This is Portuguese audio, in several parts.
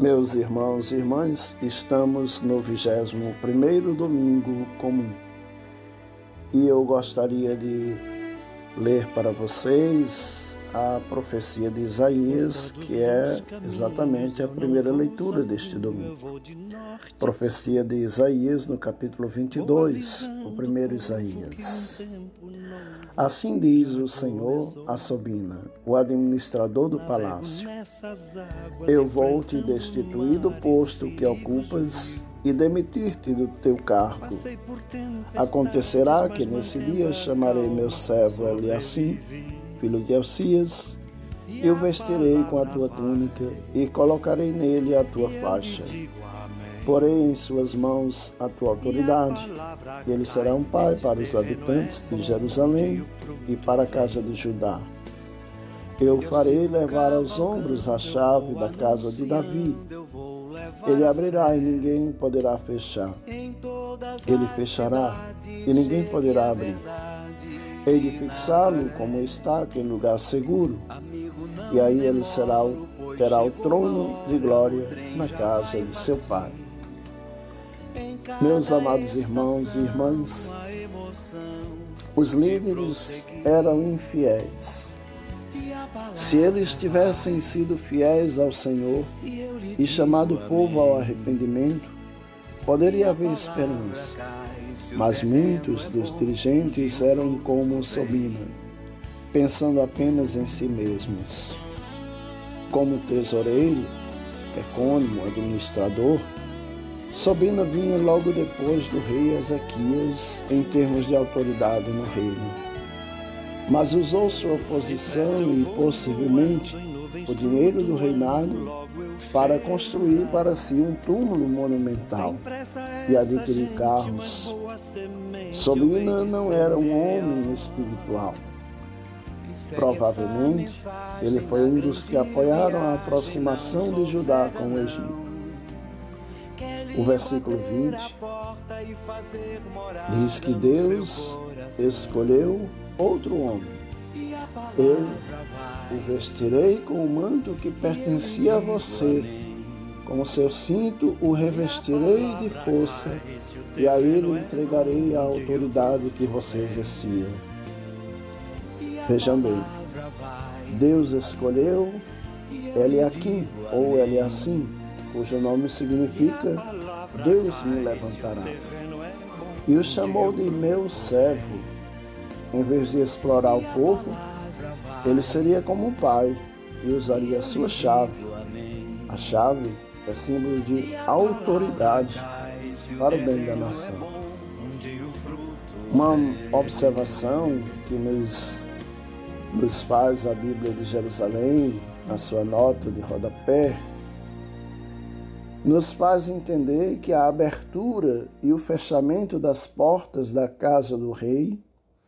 Meus irmãos e irmãs, estamos no 21º domingo comum. E eu gostaria de ler para vocês a profecia de Isaías, que é exatamente a primeira leitura deste domingo. Profecia de Isaías no capítulo 22, o primeiro Isaías. Assim diz o Senhor a Sobina, o administrador do palácio: Eu vou te destituir do posto que ocupas e demitir-te do teu cargo. Acontecerá que nesse dia chamarei meu servo Eliassim, filho de Elcias, e o vestirei com a tua túnica e colocarei nele a tua faixa. Porei em suas mãos a tua autoridade. Ele será um pai para os habitantes de Jerusalém e para a casa de Judá. Eu farei levar aos ombros a chave da casa de Davi. Ele abrirá e ninguém poderá fechar. Ele fechará e ninguém poderá abrir. Hei de fixá-lo como está em lugar seguro, e aí ele será, terá o trono de glória na casa de seu pai. Meus amados irmãos e irmãs, os líderes eram infiéis. Se eles tivessem sido fiéis ao Senhor e chamado o povo ao arrependimento, poderia haver esperança. Mas muitos dos dirigentes eram como Sobina, pensando apenas em si mesmos. Como tesoureiro, ecônomo, administrador, Sobina vinha logo depois do rei Ezequias em termos de autoridade no reino. Mas usou sua posição e possivelmente o dinheiro do reinado para construir para si um túmulo monumental e adquirir carros. Sobina não era um homem espiritual. Provavelmente, ele foi um dos que apoiaram a aproximação de Judá com o Egito. O versículo 20 diz que Deus escolheu outro homem. Eu o vestirei com o manto que pertencia a você. Com o seu cinto o revestirei de força, e a ele entregarei a autoridade que você exercia. Vejam bem, Deus escolheu Eliakim ou Eliassim, cujo nome significa Deus me levantará. E o chamou de meu servo. Em vez de explorar o povo, ele seria como um pai e usaria a sua chave. A chave é símbolo de autoridade para o bem da nação. Uma observação que nos, nos faz a Bíblia de Jerusalém, na sua nota de rodapé, nos faz entender que a abertura e o fechamento das portas da casa do rei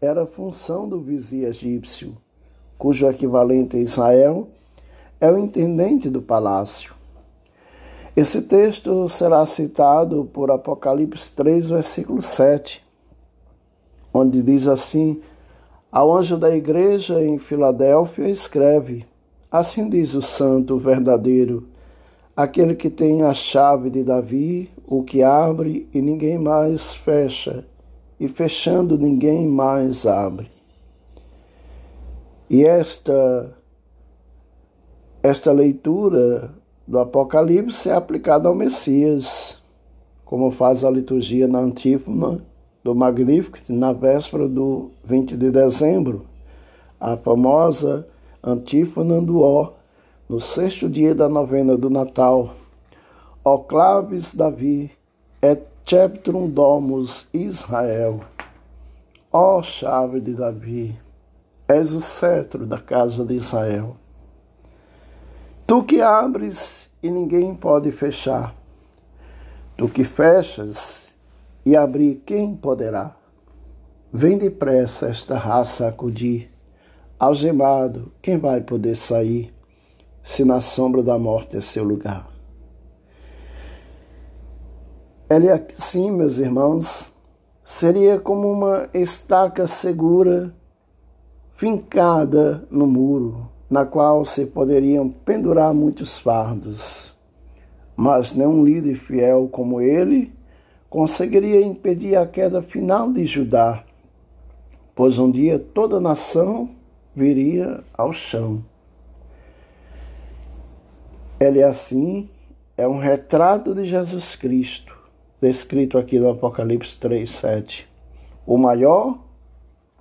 era função do vizir egípcio, cujo equivalente em Israel é o intendente do palácio. Esse texto será citado por Apocalipse 3, versículo 7, onde diz assim: Ao anjo da igreja em Filadélfia escreve: Assim diz o santo verdadeiro aquele que tem a chave de Davi, o que abre e ninguém mais fecha, e fechando ninguém mais abre. E esta esta leitura do Apocalipse é aplicada ao Messias, como faz a liturgia na antífona do Magnificat na véspera do 20 de dezembro, a famosa antífona do Ó, no sexto dia da novena do Natal, ó claves Davi, et ceptrum domus Israel. Ó chave de Davi, és o cetro da casa de Israel. Tu que abres e ninguém pode fechar, tu que fechas e abrir quem poderá. Vem depressa esta raça acudir, algemado, quem vai poder sair? se na sombra da morte é seu lugar. Ele assim, meus irmãos, seria como uma estaca segura fincada no muro, na qual se poderiam pendurar muitos fardos. Mas nenhum líder fiel como ele conseguiria impedir a queda final de Judá, pois um dia toda a nação viria ao chão. Ele assim é um retrato de Jesus Cristo, descrito aqui no Apocalipse 3, 7. O maior,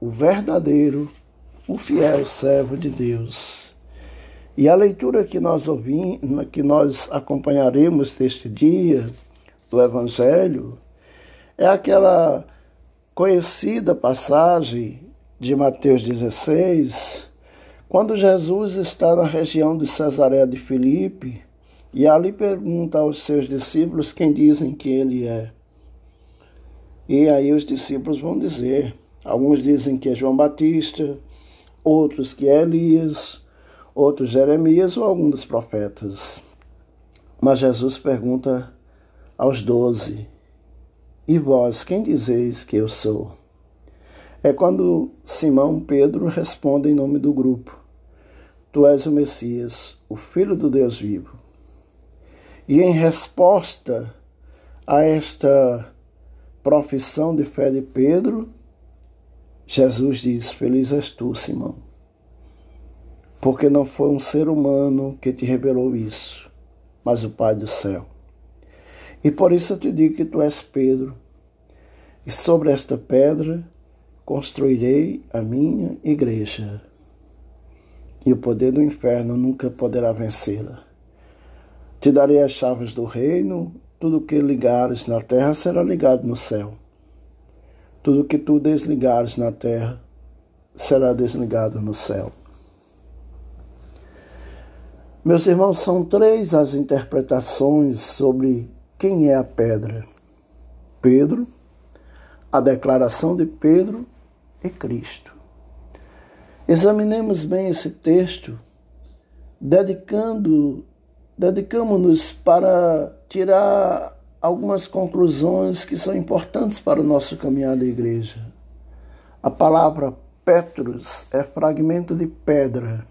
o verdadeiro, o fiel servo de Deus. E a leitura que nós ouvimos, que nós acompanharemos deste dia do Evangelho, é aquela conhecida passagem de Mateus 16, quando Jesus está na região de Cesareia de Filipe, e ali pergunta aos seus discípulos quem dizem que ele é. E aí os discípulos vão dizer: alguns dizem que é João Batista, outros que é Elias, outros Jeremias ou algum dos profetas. Mas Jesus pergunta aos doze: E vós, quem dizeis que eu sou? É quando Simão Pedro responde em nome do grupo: Tu és o Messias, o Filho do Deus vivo. E em resposta a esta profissão de fé de Pedro, Jesus diz: Feliz és tu, Simão, porque não foi um ser humano que te revelou isso, mas o Pai do céu. E por isso eu te digo que tu és Pedro, e sobre esta pedra construirei a minha igreja, e o poder do inferno nunca poderá vencê-la. Te darei as chaves do reino, tudo que ligares na terra será ligado no céu. Tudo que tu desligares na terra será desligado no céu. Meus irmãos, são três as interpretações sobre quem é a pedra: Pedro, a declaração de Pedro e Cristo. Examinemos bem esse texto, dedicando dedicamos-nos para tirar algumas conclusões que são importantes para o nosso caminhar da igreja. A palavra Petrus é fragmento de pedra,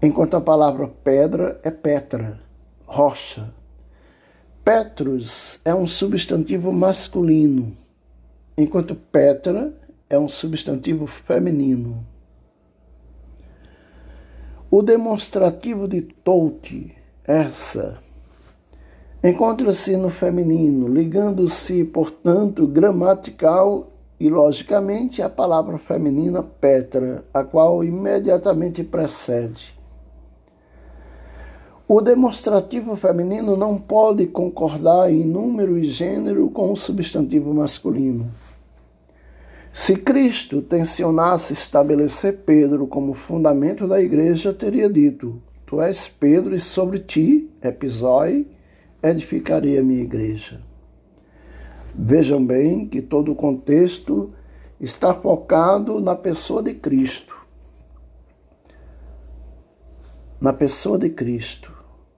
enquanto a palavra pedra é Petra, rocha. Petrus é um substantivo masculino, enquanto Petra é um substantivo feminino. O demonstrativo de Tolte, essa, encontra-se no feminino, ligando-se, portanto, gramatical e logicamente à palavra feminina Petra, a qual imediatamente precede. O demonstrativo feminino não pode concordar em número e gênero com o substantivo masculino. Se Cristo tensionasse estabelecer Pedro como fundamento da igreja, teria dito: Tu és Pedro, e sobre ti, episói, edificarei a minha igreja. Vejam bem que todo o contexto está focado na pessoa de Cristo. Na pessoa de Cristo.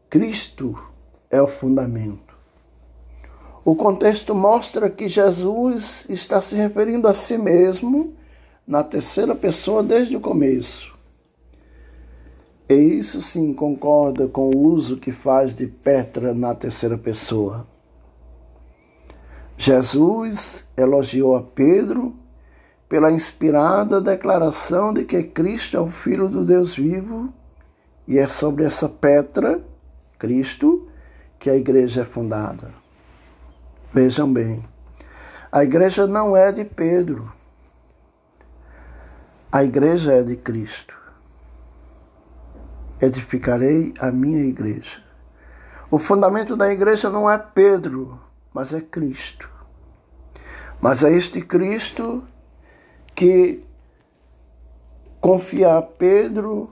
Cristo é o fundamento. O contexto mostra que Jesus está se referindo a si mesmo na terceira pessoa desde o começo. E isso sim concorda com o uso que faz de Petra na terceira pessoa. Jesus elogiou a Pedro pela inspirada declaração de que Cristo é o Filho do Deus vivo, e é sobre essa Petra, Cristo, que a igreja é fundada. Vejam bem, a igreja não é de Pedro, a igreja é de Cristo. Edificarei a minha igreja. O fundamento da igreja não é Pedro, mas é Cristo. Mas é este Cristo que confia a Pedro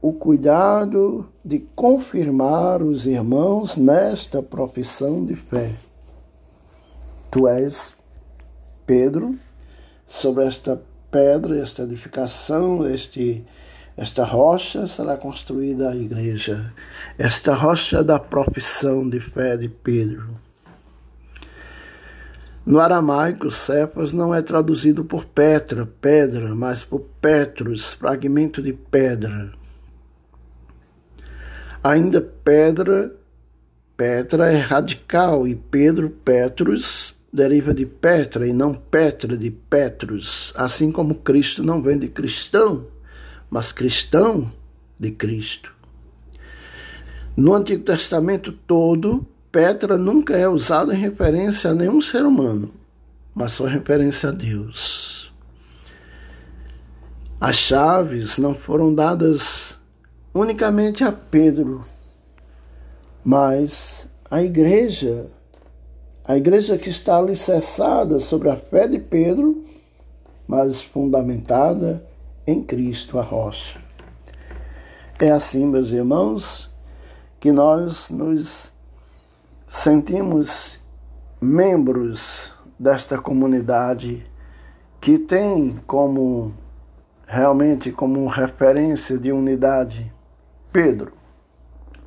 o cuidado de confirmar os irmãos nesta profissão de fé. Tu és Pedro, sobre esta pedra, esta edificação, este, esta rocha será construída a igreja. Esta rocha da profissão de fé de Pedro. No aramaico, Cefas não é traduzido por Petra, pedra, mas por Petros, fragmento de pedra. Ainda pedra Petra é radical e Pedro, Petrus, deriva de Petra e não Petra de Petrus, assim como Cristo não vem de cristão, mas cristão de Cristo. No Antigo Testamento todo, Petra nunca é usado em referência a nenhum ser humano, mas só referência a Deus. As chaves não foram dadas unicamente a Pedro, mas a igreja, a igreja que está alicerçada sobre a fé de Pedro, mas fundamentada em Cristo, a rocha. É assim, meus irmãos, que nós nos sentimos membros desta comunidade que tem como realmente como referência de unidade Pedro,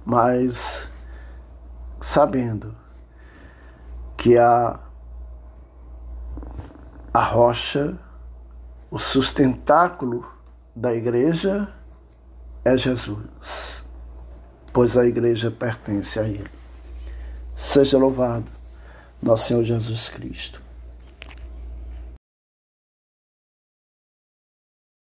mas sabendo que a a rocha, o sustentáculo da igreja é Jesus, pois a igreja pertence a Ele. Seja louvado nosso Senhor Jesus Cristo.